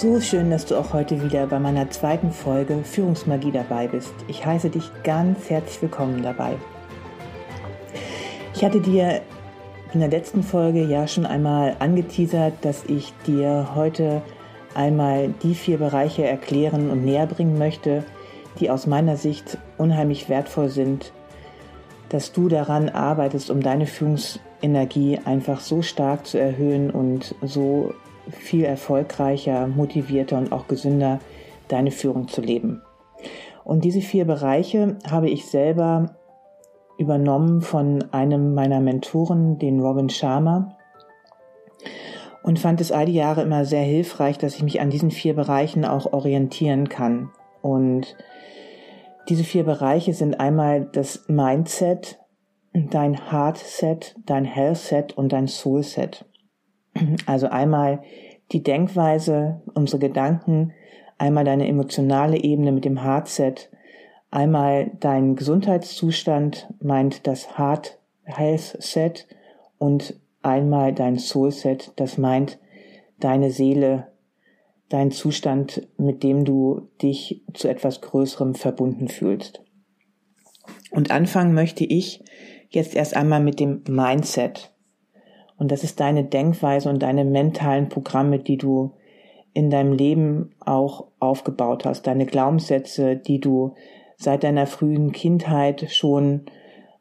So schön, dass du auch heute wieder bei meiner zweiten Folge Führungsmagie dabei bist. Ich heiße dich ganz herzlich willkommen dabei. Ich hatte dir in der letzten Folge ja schon einmal angeteasert, dass ich dir heute einmal die vier Bereiche erklären und näher bringen möchte, die aus meiner Sicht unheimlich wertvoll sind, dass du daran arbeitest, um deine Führungsenergie einfach so stark zu erhöhen und so viel erfolgreicher, motivierter und auch gesünder deine Führung zu leben. Und diese vier Bereiche habe ich selber übernommen von einem meiner Mentoren, den Robin Sharma, und fand es all die Jahre immer sehr hilfreich, dass ich mich an diesen vier Bereichen auch orientieren kann. Und diese vier Bereiche sind einmal das Mindset, dein Heartset, dein Healthset und dein Soulset. Also einmal die Denkweise, unsere Gedanken, einmal deine emotionale Ebene mit dem Heartset, einmal dein Gesundheitszustand meint das Heart Health Set und einmal dein Soul Set, das meint deine Seele, dein Zustand, mit dem du dich zu etwas Größerem verbunden fühlst. Und anfangen möchte ich jetzt erst einmal mit dem Mindset. Und das ist deine Denkweise und deine mentalen Programme, die du in deinem Leben auch aufgebaut hast, deine Glaubenssätze, die du seit deiner frühen Kindheit schon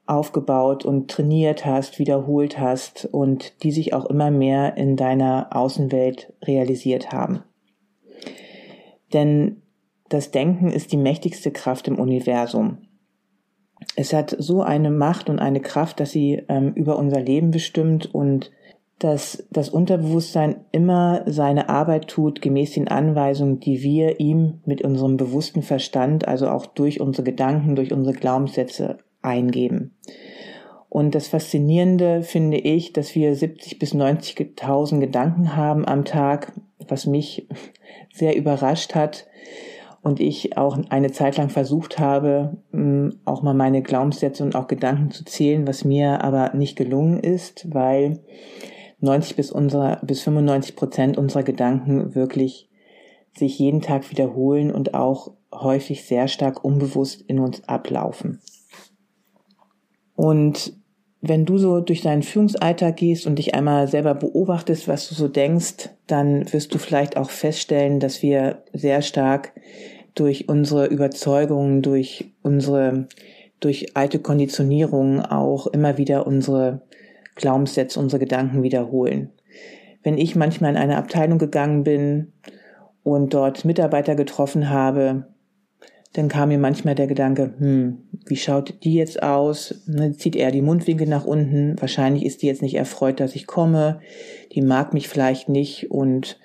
aufgebaut und trainiert hast, wiederholt hast und die sich auch immer mehr in deiner Außenwelt realisiert haben. Denn das Denken ist die mächtigste Kraft im Universum es hat so eine Macht und eine Kraft, dass sie ähm, über unser Leben bestimmt und dass das Unterbewusstsein immer seine Arbeit tut gemäß den Anweisungen, die wir ihm mit unserem bewussten Verstand, also auch durch unsere Gedanken, durch unsere Glaubenssätze eingeben. Und das Faszinierende finde ich, dass wir 70 bis 90.000 Gedanken haben am Tag, was mich sehr überrascht hat, und ich auch eine Zeit lang versucht habe, auch mal meine Glaubenssätze und auch Gedanken zu zählen, was mir aber nicht gelungen ist, weil 90 bis unserer, bis 95 Prozent unserer Gedanken wirklich sich jeden Tag wiederholen und auch häufig sehr stark unbewusst in uns ablaufen. Und wenn du so durch deinen Führungsalltag gehst und dich einmal selber beobachtest, was du so denkst, dann wirst du vielleicht auch feststellen, dass wir sehr stark durch unsere Überzeugungen, durch unsere, durch alte Konditionierungen auch immer wieder unsere Glaubenssätze, unsere Gedanken wiederholen. Wenn ich manchmal in eine Abteilung gegangen bin und dort Mitarbeiter getroffen habe, dann kam mir manchmal der Gedanke, hm, wie schaut die jetzt aus? Ne, zieht er die Mundwinkel nach unten? Wahrscheinlich ist die jetzt nicht erfreut, dass ich komme. Die mag mich vielleicht nicht und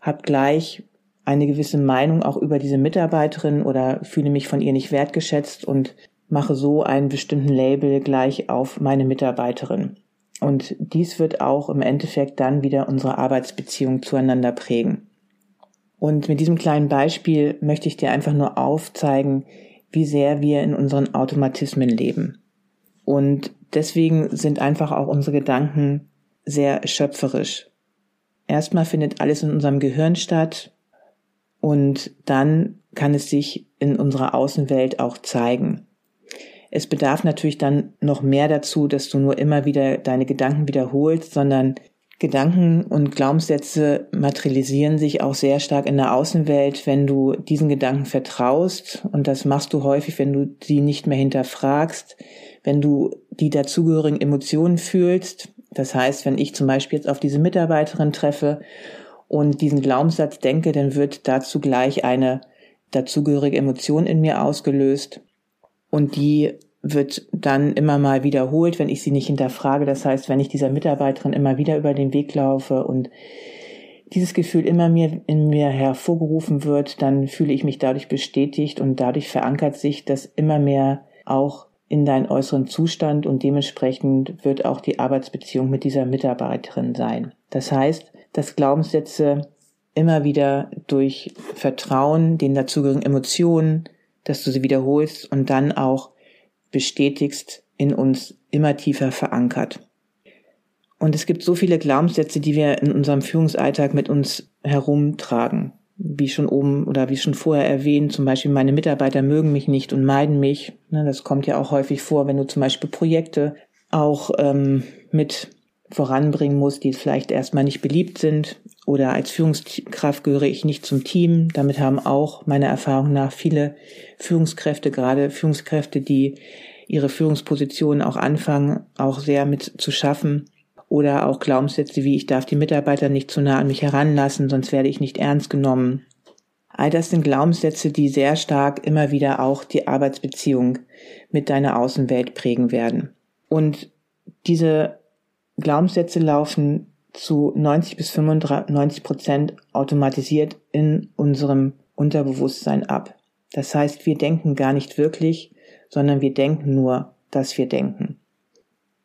hab gleich eine gewisse Meinung auch über diese Mitarbeiterin oder fühle mich von ihr nicht wertgeschätzt und mache so einen bestimmten Label gleich auf meine Mitarbeiterin. Und dies wird auch im Endeffekt dann wieder unsere Arbeitsbeziehung zueinander prägen. Und mit diesem kleinen Beispiel möchte ich dir einfach nur aufzeigen, wie sehr wir in unseren Automatismen leben. Und deswegen sind einfach auch unsere Gedanken sehr schöpferisch. Erstmal findet alles in unserem Gehirn statt und dann kann es sich in unserer Außenwelt auch zeigen. Es bedarf natürlich dann noch mehr dazu, dass du nur immer wieder deine Gedanken wiederholst, sondern Gedanken und Glaubenssätze materialisieren sich auch sehr stark in der Außenwelt, wenn du diesen Gedanken vertraust. Und das machst du häufig, wenn du sie nicht mehr hinterfragst, wenn du die dazugehörigen Emotionen fühlst. Das heißt, wenn ich zum Beispiel jetzt auf diese Mitarbeiterin treffe und diesen Glaubenssatz denke, dann wird dazu gleich eine dazugehörige Emotion in mir ausgelöst. Und die wird dann immer mal wiederholt, wenn ich sie nicht hinterfrage. Das heißt, wenn ich dieser Mitarbeiterin immer wieder über den Weg laufe und dieses Gefühl immer mehr in mir hervorgerufen wird, dann fühle ich mich dadurch bestätigt und dadurch verankert sich das immer mehr auch in deinen äußeren Zustand und dementsprechend wird auch die Arbeitsbeziehung mit dieser Mitarbeiterin sein. Das heißt, dass Glaubenssätze immer wieder durch Vertrauen, den dazugehörigen Emotionen, dass du sie wiederholst und dann auch bestätigst, in uns immer tiefer verankert. Und es gibt so viele Glaubenssätze, die wir in unserem Führungsalltag mit uns herumtragen. Wie schon oben oder wie schon vorher erwähnt, zum Beispiel meine Mitarbeiter mögen mich nicht und meiden mich. Ne, das kommt ja auch häufig vor, wenn du zum Beispiel Projekte auch ähm, mit voranbringen musst, die vielleicht erstmal nicht beliebt sind. Oder als Führungskraft gehöre ich nicht zum Team. Damit haben auch meiner Erfahrung nach viele Führungskräfte, gerade Führungskräfte, die ihre Führungspositionen auch anfangen, auch sehr mit zu schaffen. Oder auch Glaubenssätze wie ich darf die Mitarbeiter nicht zu nah an mich heranlassen, sonst werde ich nicht ernst genommen. All das sind Glaubenssätze, die sehr stark immer wieder auch die Arbeitsbeziehung mit deiner Außenwelt prägen werden. Und diese Glaubenssätze laufen zu 90 bis 95 Prozent automatisiert in unserem Unterbewusstsein ab. Das heißt, wir denken gar nicht wirklich, sondern wir denken nur, dass wir denken.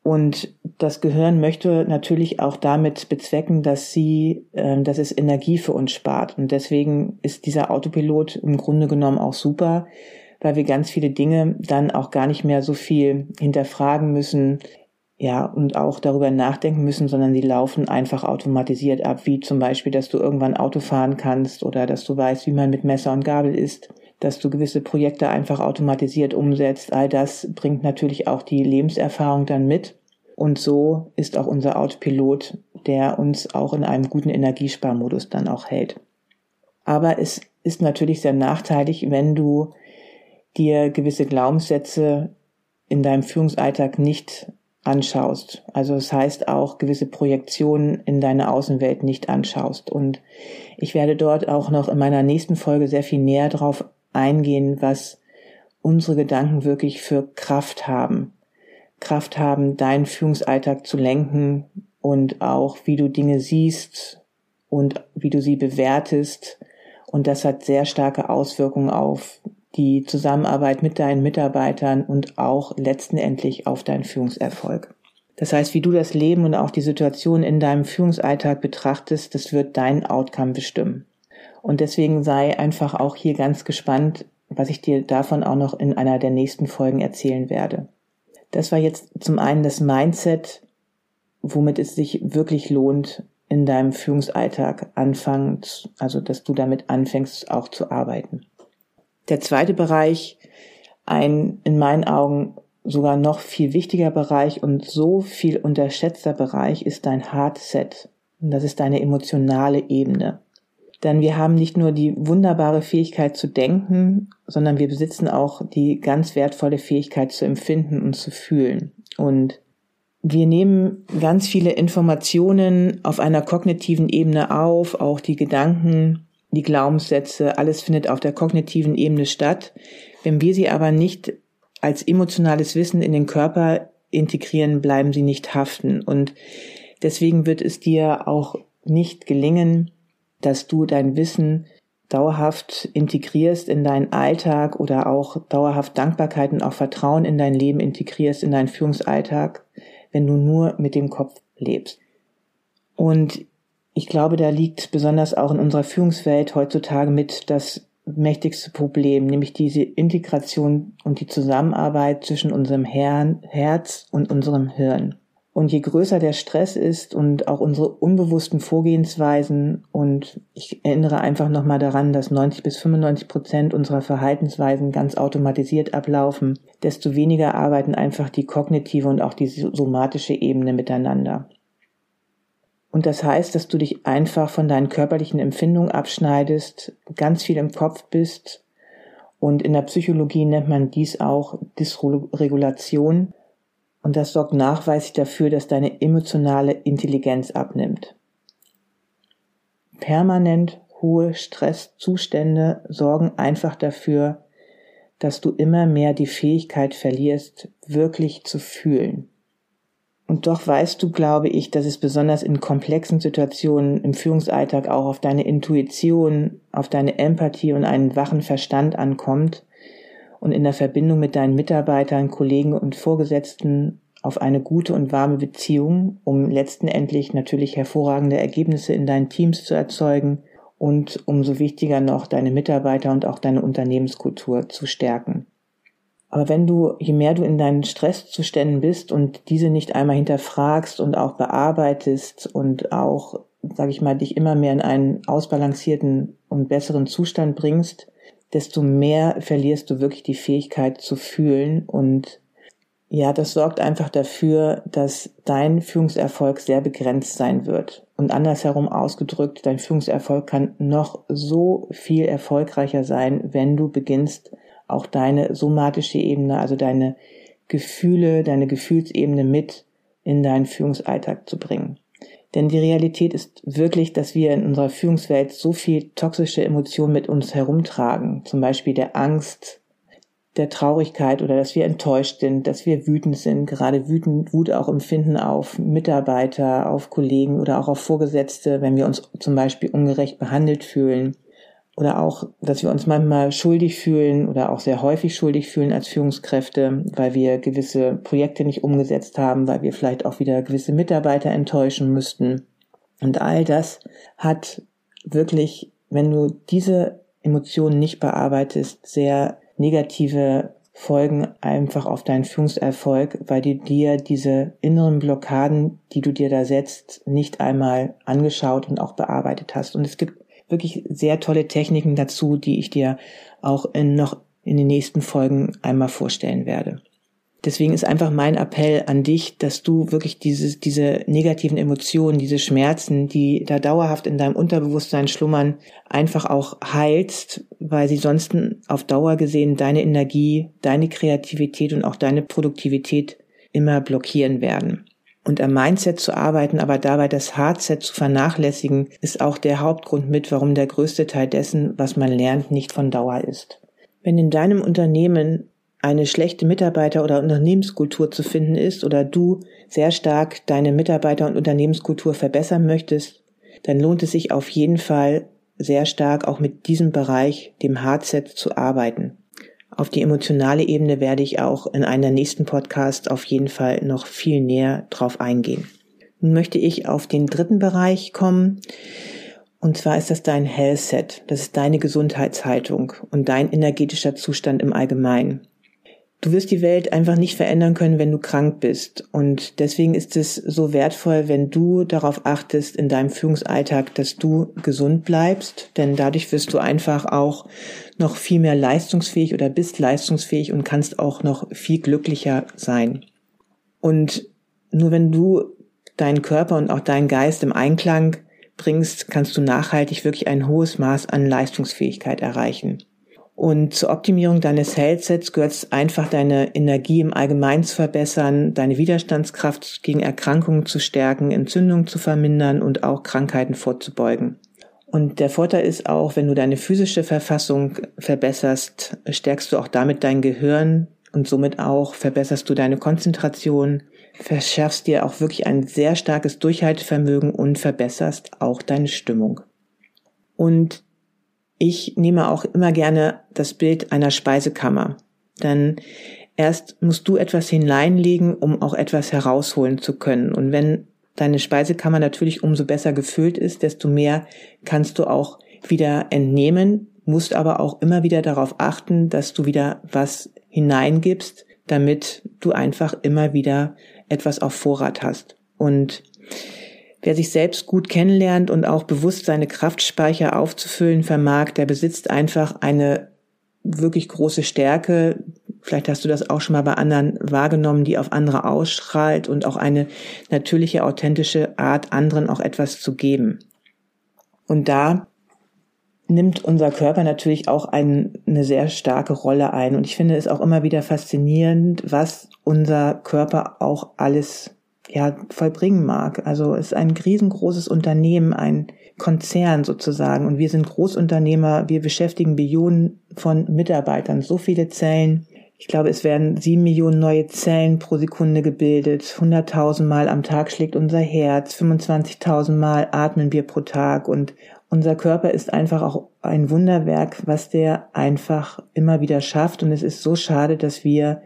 Und das Gehirn möchte natürlich auch damit bezwecken, dass sie, äh, dass es Energie für uns spart. Und deswegen ist dieser Autopilot im Grunde genommen auch super, weil wir ganz viele Dinge dann auch gar nicht mehr so viel hinterfragen müssen, ja, und auch darüber nachdenken müssen, sondern die laufen einfach automatisiert ab, wie zum Beispiel, dass du irgendwann Auto fahren kannst oder dass du weißt, wie man mit Messer und Gabel isst, dass du gewisse Projekte einfach automatisiert umsetzt. All das bringt natürlich auch die Lebenserfahrung dann mit. Und so ist auch unser Autopilot, der uns auch in einem guten Energiesparmodus dann auch hält. Aber es ist natürlich sehr nachteilig, wenn du dir gewisse Glaubenssätze in deinem Führungsalltag nicht anschaust. Also das heißt auch gewisse Projektionen in deine Außenwelt nicht anschaust. Und ich werde dort auch noch in meiner nächsten Folge sehr viel näher drauf eingehen, was unsere Gedanken wirklich für Kraft haben. Kraft haben, deinen Führungsalltag zu lenken und auch wie du Dinge siehst und wie du sie bewertest. Und das hat sehr starke Auswirkungen auf die Zusammenarbeit mit deinen Mitarbeitern und auch letztendlich auf deinen Führungserfolg. Das heißt, wie du das Leben und auch die Situation in deinem Führungsalltag betrachtest, das wird dein Outcome bestimmen. Und deswegen sei einfach auch hier ganz gespannt, was ich dir davon auch noch in einer der nächsten Folgen erzählen werde. Das war jetzt zum einen das Mindset, womit es sich wirklich lohnt, in deinem Führungsalltag anfangen, also dass du damit anfängst auch zu arbeiten. Der zweite Bereich, ein in meinen Augen sogar noch viel wichtiger Bereich und so viel unterschätzter Bereich ist dein Heartset. Und das ist deine emotionale Ebene. Denn wir haben nicht nur die wunderbare Fähigkeit zu denken, sondern wir besitzen auch die ganz wertvolle Fähigkeit zu empfinden und zu fühlen. Und wir nehmen ganz viele Informationen auf einer kognitiven Ebene auf, auch die Gedanken, die Glaubenssätze, alles findet auf der kognitiven Ebene statt. Wenn wir sie aber nicht als emotionales Wissen in den Körper integrieren, bleiben sie nicht haften. Und deswegen wird es dir auch nicht gelingen, dass du dein Wissen dauerhaft integrierst in deinen Alltag oder auch dauerhaft Dankbarkeit und auch Vertrauen in dein Leben integrierst, in deinen Führungsalltag, wenn du nur mit dem Kopf lebst. Und ich glaube, da liegt besonders auch in unserer Führungswelt heutzutage mit das mächtigste Problem, nämlich diese Integration und die Zusammenarbeit zwischen unserem Herrn, Herz und unserem Hirn. Und je größer der Stress ist und auch unsere unbewussten Vorgehensweisen und ich erinnere einfach nochmal daran, dass 90 bis 95 Prozent unserer Verhaltensweisen ganz automatisiert ablaufen, desto weniger arbeiten einfach die kognitive und auch die somatische Ebene miteinander. Und das heißt, dass du dich einfach von deinen körperlichen Empfindungen abschneidest, ganz viel im Kopf bist. Und in der Psychologie nennt man dies auch Dysregulation. Und das sorgt nachweislich dafür, dass deine emotionale Intelligenz abnimmt. Permanent hohe Stresszustände sorgen einfach dafür, dass du immer mehr die Fähigkeit verlierst, wirklich zu fühlen. Und doch weißt du, glaube ich, dass es besonders in komplexen Situationen im Führungsalltag auch auf deine Intuition, auf deine Empathie und einen wachen Verstand ankommt und in der Verbindung mit deinen Mitarbeitern, Kollegen und Vorgesetzten auf eine gute und warme Beziehung, um letztendlich natürlich hervorragende Ergebnisse in deinen Teams zu erzeugen und umso wichtiger noch deine Mitarbeiter und auch deine Unternehmenskultur zu stärken. Aber wenn du, je mehr du in deinen Stresszuständen bist und diese nicht einmal hinterfragst und auch bearbeitest und auch, sage ich mal, dich immer mehr in einen ausbalancierten und besseren Zustand bringst, desto mehr verlierst du wirklich die Fähigkeit zu fühlen und ja, das sorgt einfach dafür, dass dein Führungserfolg sehr begrenzt sein wird. Und andersherum ausgedrückt, dein Führungserfolg kann noch so viel erfolgreicher sein, wenn du beginnst, auch deine somatische Ebene, also deine Gefühle, deine Gefühlsebene mit in deinen Führungsalltag zu bringen. Denn die Realität ist wirklich, dass wir in unserer Führungswelt so viel toxische Emotionen mit uns herumtragen. Zum Beispiel der Angst, der Traurigkeit oder dass wir enttäuscht sind, dass wir wütend sind, gerade wütend, Wut auch empfinden auf Mitarbeiter, auf Kollegen oder auch auf Vorgesetzte, wenn wir uns zum Beispiel ungerecht behandelt fühlen oder auch, dass wir uns manchmal schuldig fühlen oder auch sehr häufig schuldig fühlen als Führungskräfte, weil wir gewisse Projekte nicht umgesetzt haben, weil wir vielleicht auch wieder gewisse Mitarbeiter enttäuschen müssten. Und all das hat wirklich, wenn du diese Emotionen nicht bearbeitest, sehr negative Folgen einfach auf deinen Führungserfolg, weil du dir diese inneren Blockaden, die du dir da setzt, nicht einmal angeschaut und auch bearbeitet hast. Und es gibt wirklich sehr tolle Techniken dazu, die ich dir auch in noch in den nächsten Folgen einmal vorstellen werde. Deswegen ist einfach mein Appell an dich, dass du wirklich diese, diese negativen Emotionen, diese Schmerzen, die da dauerhaft in deinem Unterbewusstsein schlummern, einfach auch heilst, weil sie sonst auf Dauer gesehen deine Energie, deine Kreativität und auch deine Produktivität immer blockieren werden. Und am Mindset zu arbeiten, aber dabei das Hardset zu vernachlässigen, ist auch der Hauptgrund mit, warum der größte Teil dessen, was man lernt, nicht von Dauer ist. Wenn in deinem Unternehmen eine schlechte Mitarbeiter- oder Unternehmenskultur zu finden ist oder du sehr stark deine Mitarbeiter- und Unternehmenskultur verbessern möchtest, dann lohnt es sich auf jeden Fall sehr stark auch mit diesem Bereich, dem Hardset, zu arbeiten. Auf die emotionale Ebene werde ich auch in einer nächsten Podcast auf jeden Fall noch viel näher drauf eingehen. Nun möchte ich auf den dritten Bereich kommen. Und zwar ist das dein Health Set. Das ist deine Gesundheitshaltung und dein energetischer Zustand im Allgemeinen. Du wirst die Welt einfach nicht verändern können, wenn du krank bist. Und deswegen ist es so wertvoll, wenn du darauf achtest in deinem Führungsalltag, dass du gesund bleibst. Denn dadurch wirst du einfach auch noch viel mehr leistungsfähig oder bist leistungsfähig und kannst auch noch viel glücklicher sein. Und nur wenn du deinen Körper und auch deinen Geist im Einklang bringst, kannst du nachhaltig wirklich ein hohes Maß an Leistungsfähigkeit erreichen. Und zur Optimierung deines Health-Sets gehört es einfach, deine Energie im Allgemeinen zu verbessern, deine Widerstandskraft gegen Erkrankungen zu stärken, Entzündungen zu vermindern und auch Krankheiten vorzubeugen. Und der Vorteil ist auch, wenn du deine physische Verfassung verbesserst, stärkst du auch damit dein Gehirn und somit auch verbesserst du deine Konzentration, verschaffst dir auch wirklich ein sehr starkes Durchhaltevermögen und verbesserst auch deine Stimmung. Und ich nehme auch immer gerne das Bild einer Speisekammer. Denn erst musst du etwas hineinlegen, um auch etwas herausholen zu können. Und wenn deine Speisekammer natürlich umso besser gefüllt ist, desto mehr kannst du auch wieder entnehmen, musst aber auch immer wieder darauf achten, dass du wieder was hineingibst, damit du einfach immer wieder etwas auf Vorrat hast. Und Wer sich selbst gut kennenlernt und auch bewusst seine Kraftspeicher aufzufüllen vermag, der besitzt einfach eine wirklich große Stärke, vielleicht hast du das auch schon mal bei anderen wahrgenommen, die auf andere ausstrahlt und auch eine natürliche, authentische Art, anderen auch etwas zu geben. Und da nimmt unser Körper natürlich auch ein, eine sehr starke Rolle ein. Und ich finde es auch immer wieder faszinierend, was unser Körper auch alles ja, vollbringen mag. Also es ist ein riesengroßes Unternehmen, ein Konzern sozusagen. Und wir sind Großunternehmer. Wir beschäftigen Billionen von Mitarbeitern, so viele Zellen. Ich glaube, es werden sieben Millionen neue Zellen pro Sekunde gebildet. 100.000 Mal am Tag schlägt unser Herz. 25.000 Mal atmen wir pro Tag. Und unser Körper ist einfach auch ein Wunderwerk, was der einfach immer wieder schafft. Und es ist so schade, dass wir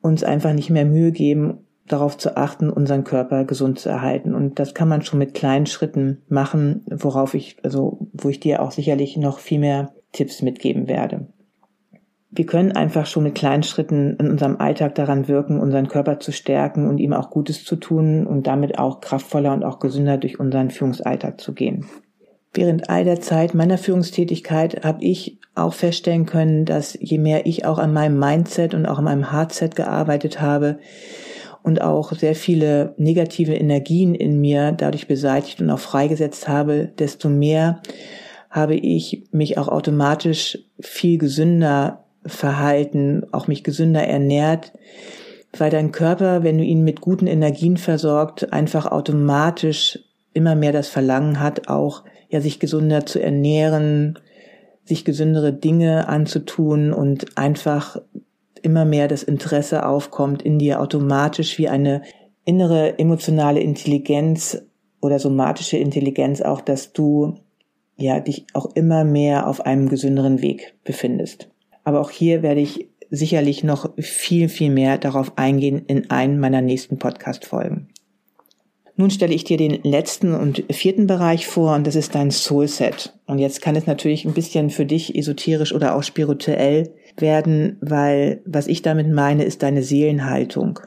uns einfach nicht mehr Mühe geben, darauf zu achten, unseren Körper gesund zu erhalten. Und das kann man schon mit kleinen Schritten machen, worauf ich, also, wo ich dir auch sicherlich noch viel mehr Tipps mitgeben werde. Wir können einfach schon mit kleinen Schritten in unserem Alltag daran wirken, unseren Körper zu stärken und ihm auch Gutes zu tun und damit auch kraftvoller und auch gesünder durch unseren Führungsalltag zu gehen. Während all der Zeit meiner Führungstätigkeit habe ich auch feststellen können, dass je mehr ich auch an meinem Mindset und auch an meinem Hardset gearbeitet habe, und auch sehr viele negative Energien in mir dadurch beseitigt und auch freigesetzt habe, desto mehr habe ich mich auch automatisch viel gesünder verhalten, auch mich gesünder ernährt, weil dein Körper, wenn du ihn mit guten Energien versorgt, einfach automatisch immer mehr das Verlangen hat, auch ja sich gesünder zu ernähren, sich gesündere Dinge anzutun und einfach immer mehr das Interesse aufkommt in dir automatisch wie eine innere emotionale Intelligenz oder somatische Intelligenz auch, dass du ja dich auch immer mehr auf einem gesünderen Weg befindest. Aber auch hier werde ich sicherlich noch viel, viel mehr darauf eingehen in einem meiner nächsten Podcast-Folgen. Nun stelle ich dir den letzten und vierten Bereich vor und das ist dein Soulset. Und jetzt kann es natürlich ein bisschen für dich esoterisch oder auch spirituell werden, weil was ich damit meine, ist deine Seelenhaltung.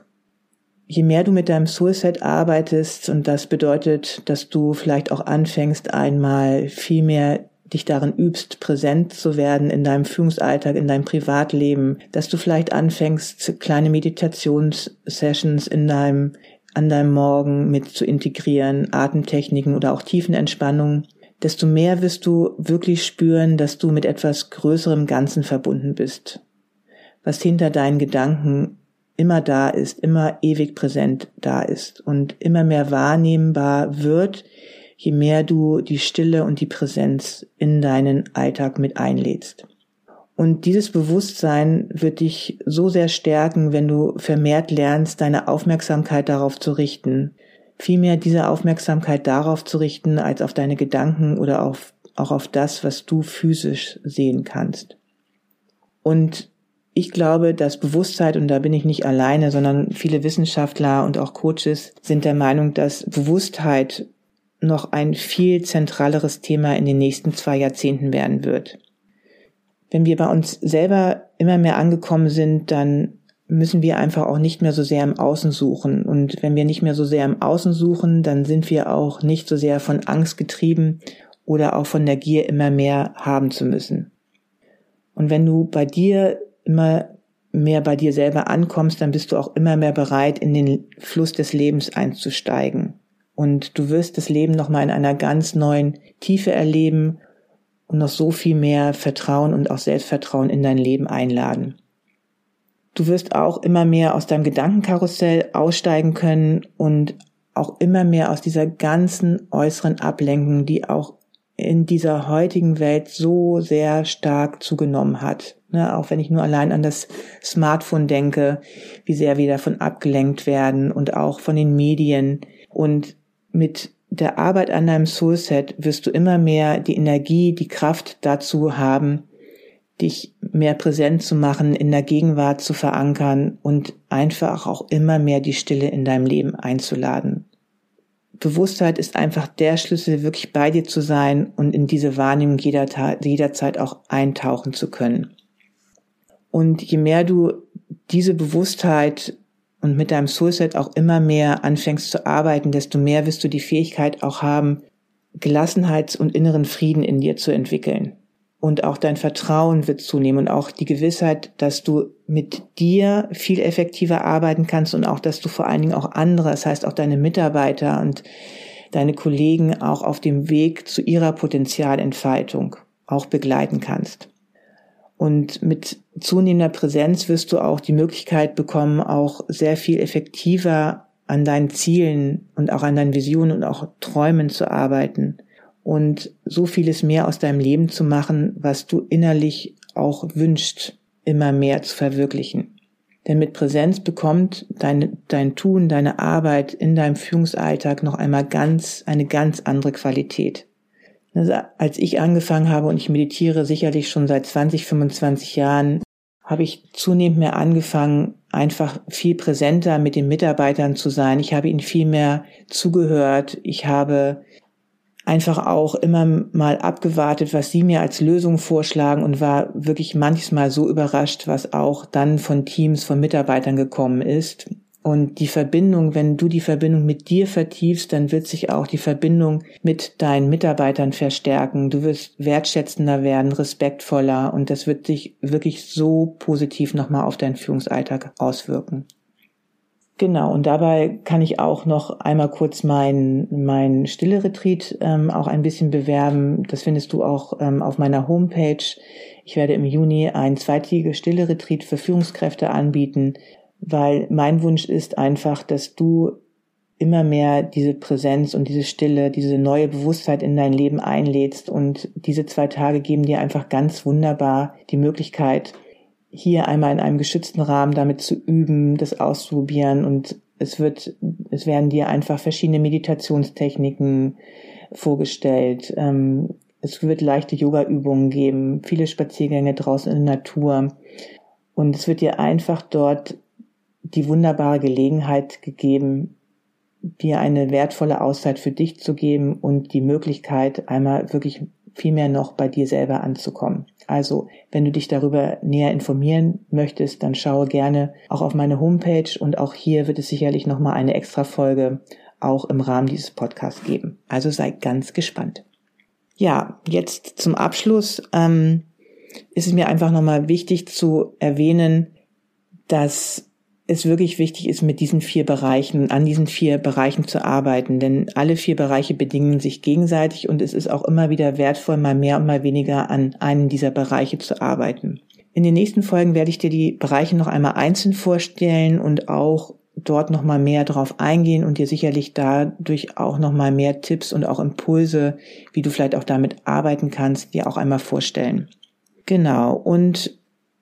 Je mehr du mit deinem Soulset arbeitest, und das bedeutet, dass du vielleicht auch anfängst, einmal viel mehr dich darin übst, präsent zu werden in deinem Führungsalltag, in deinem Privatleben, dass du vielleicht anfängst, kleine Meditationssessions in deinem, an deinem Morgen mit zu integrieren, Atemtechniken oder auch Tiefenentspannung, desto mehr wirst du wirklich spüren, dass du mit etwas größerem Ganzen verbunden bist, was hinter deinen Gedanken immer da ist, immer ewig präsent da ist und immer mehr wahrnehmbar wird, je mehr du die Stille und die Präsenz in deinen Alltag mit einlädst. Und dieses Bewusstsein wird dich so sehr stärken, wenn du vermehrt lernst, deine Aufmerksamkeit darauf zu richten, vielmehr diese Aufmerksamkeit darauf zu richten, als auf deine Gedanken oder auf, auch auf das, was du physisch sehen kannst. Und ich glaube, dass Bewusstheit, und da bin ich nicht alleine, sondern viele Wissenschaftler und auch Coaches sind der Meinung, dass Bewusstheit noch ein viel zentraleres Thema in den nächsten zwei Jahrzehnten werden wird. Wenn wir bei uns selber immer mehr angekommen sind, dann müssen wir einfach auch nicht mehr so sehr im Außen suchen. Und wenn wir nicht mehr so sehr im Außen suchen, dann sind wir auch nicht so sehr von Angst getrieben oder auch von der Gier immer mehr haben zu müssen. Und wenn du bei dir immer mehr bei dir selber ankommst, dann bist du auch immer mehr bereit, in den Fluss des Lebens einzusteigen. Und du wirst das Leben nochmal in einer ganz neuen Tiefe erleben und noch so viel mehr Vertrauen und auch Selbstvertrauen in dein Leben einladen. Du wirst auch immer mehr aus deinem Gedankenkarussell aussteigen können und auch immer mehr aus dieser ganzen äußeren Ablenkung, die auch in dieser heutigen Welt so sehr stark zugenommen hat. Ne, auch wenn ich nur allein an das Smartphone denke, wie sehr wir davon abgelenkt werden und auch von den Medien. Und mit der Arbeit an deinem Soulset wirst du immer mehr die Energie, die Kraft dazu haben, dich mehr präsent zu machen, in der Gegenwart zu verankern und einfach auch immer mehr die Stille in deinem Leben einzuladen. Bewusstheit ist einfach der Schlüssel, wirklich bei dir zu sein und in diese Wahrnehmung jederzeit auch eintauchen zu können. Und je mehr du diese Bewusstheit und mit deinem Soulset auch immer mehr anfängst zu arbeiten, desto mehr wirst du die Fähigkeit auch haben, Gelassenheit und inneren Frieden in dir zu entwickeln. Und auch dein Vertrauen wird zunehmen und auch die Gewissheit, dass du mit dir viel effektiver arbeiten kannst und auch, dass du vor allen Dingen auch andere, das heißt auch deine Mitarbeiter und deine Kollegen auch auf dem Weg zu ihrer Potenzialentfaltung auch begleiten kannst. Und mit zunehmender Präsenz wirst du auch die Möglichkeit bekommen, auch sehr viel effektiver an deinen Zielen und auch an deinen Visionen und auch Träumen zu arbeiten und so vieles mehr aus deinem Leben zu machen, was du innerlich auch wünscht, immer mehr zu verwirklichen. Denn mit Präsenz bekommt dein, dein Tun, deine Arbeit in deinem Führungsalltag noch einmal ganz, eine ganz andere Qualität. Also als ich angefangen habe und ich meditiere sicherlich schon seit 20, 25 Jahren, habe ich zunehmend mehr angefangen, einfach viel präsenter mit den Mitarbeitern zu sein. Ich habe ihnen viel mehr zugehört. Ich habe einfach auch immer mal abgewartet, was sie mir als Lösung vorschlagen und war wirklich manchmal so überrascht, was auch dann von Teams, von Mitarbeitern gekommen ist. Und die Verbindung, wenn du die Verbindung mit dir vertiefst, dann wird sich auch die Verbindung mit deinen Mitarbeitern verstärken. Du wirst wertschätzender werden, respektvoller und das wird sich wirklich so positiv nochmal auf deinen Führungsalltag auswirken. Genau, und dabei kann ich auch noch einmal kurz mein, mein Stille-Retreat ähm, auch ein bisschen bewerben. Das findest du auch ähm, auf meiner Homepage. Ich werde im Juni ein zweitägiges Stille-Retreat für Führungskräfte anbieten, weil mein Wunsch ist einfach, dass du immer mehr diese Präsenz und diese Stille, diese neue Bewusstheit in dein Leben einlädst. Und diese zwei Tage geben dir einfach ganz wunderbar die Möglichkeit, hier einmal in einem geschützten Rahmen damit zu üben, das auszuprobieren und es wird, es werden dir einfach verschiedene Meditationstechniken vorgestellt. Ähm, es wird leichte Yoga-Übungen geben, viele Spaziergänge draußen in der Natur und es wird dir einfach dort die wunderbare Gelegenheit gegeben, dir eine wertvolle Auszeit für dich zu geben und die Möglichkeit, einmal wirklich viel mehr noch bei dir selber anzukommen. Also, wenn du dich darüber näher informieren möchtest, dann schaue gerne auch auf meine Homepage und auch hier wird es sicherlich nochmal eine extra Folge auch im Rahmen dieses Podcasts geben. Also sei ganz gespannt. Ja, jetzt zum Abschluss ähm, ist es mir einfach nochmal wichtig zu erwähnen, dass es wirklich wichtig ist, mit diesen vier Bereichen, an diesen vier Bereichen zu arbeiten. Denn alle vier Bereiche bedingen sich gegenseitig und es ist auch immer wieder wertvoll, mal mehr und mal weniger an einem dieser Bereiche zu arbeiten. In den nächsten Folgen werde ich dir die Bereiche noch einmal einzeln vorstellen und auch dort noch mal mehr drauf eingehen und dir sicherlich dadurch auch noch mal mehr Tipps und auch Impulse, wie du vielleicht auch damit arbeiten kannst, dir auch einmal vorstellen. Genau. Und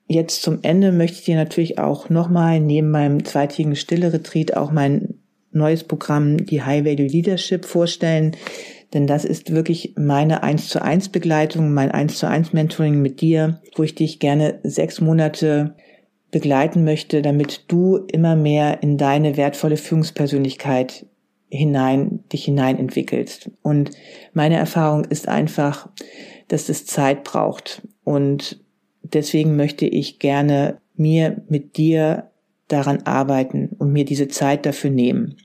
Jetzt zum Ende möchte ich dir natürlich auch nochmal neben meinem zweitägigen Stille-Retreat auch mein neues Programm, die High Value Leadership, vorstellen. Denn das ist wirklich meine 1 zu 1 Begleitung, mein 1 zu 1 Mentoring mit dir, wo ich dich gerne sechs Monate begleiten möchte, damit du immer mehr in deine wertvolle Führungspersönlichkeit hinein, dich hinein entwickelst. Und meine Erfahrung ist einfach, dass es Zeit braucht. Und deswegen möchte ich gerne mir mit dir daran arbeiten und mir diese Zeit dafür nehmen.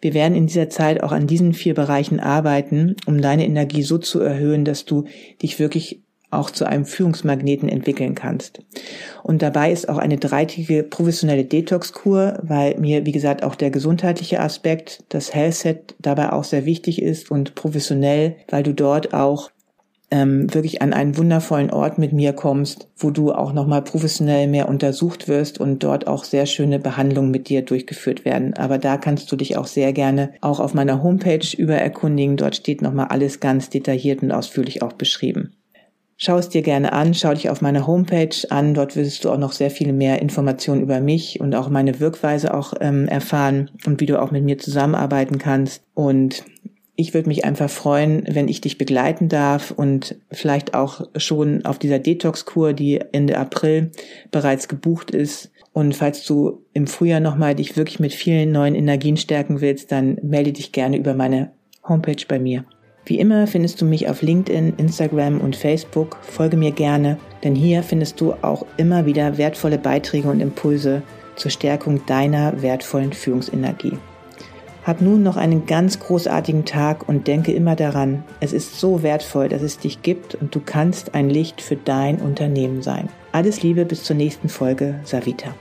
Wir werden in dieser Zeit auch an diesen vier Bereichen arbeiten, um deine Energie so zu erhöhen, dass du dich wirklich auch zu einem Führungsmagneten entwickeln kannst. Und dabei ist auch eine dreitägige professionelle Detox-Kur, weil mir, wie gesagt, auch der gesundheitliche Aspekt, das Health Set dabei auch sehr wichtig ist und professionell, weil du dort auch ähm, wirklich an einen wundervollen Ort mit mir kommst, wo du auch nochmal professionell mehr untersucht wirst und dort auch sehr schöne Behandlungen mit dir durchgeführt werden. Aber da kannst du dich auch sehr gerne auch auf meiner Homepage über erkundigen. Dort steht nochmal alles ganz detailliert und ausführlich auch beschrieben. Schau es dir gerne an, schau dich auf meiner Homepage an. Dort wirst du auch noch sehr viele mehr Informationen über mich und auch meine Wirkweise auch ähm, erfahren und wie du auch mit mir zusammenarbeiten kannst. Und ich würde mich einfach freuen, wenn ich dich begleiten darf und vielleicht auch schon auf dieser Detox-Kur, die Ende April bereits gebucht ist. Und falls du im Frühjahr nochmal dich wirklich mit vielen neuen Energien stärken willst, dann melde dich gerne über meine Homepage bei mir. Wie immer findest du mich auf LinkedIn, Instagram und Facebook. Folge mir gerne, denn hier findest du auch immer wieder wertvolle Beiträge und Impulse zur Stärkung deiner wertvollen Führungsenergie. Hab nun noch einen ganz großartigen Tag und denke immer daran, es ist so wertvoll, dass es dich gibt und du kannst ein Licht für dein Unternehmen sein. Alles Liebe bis zur nächsten Folge, Savita.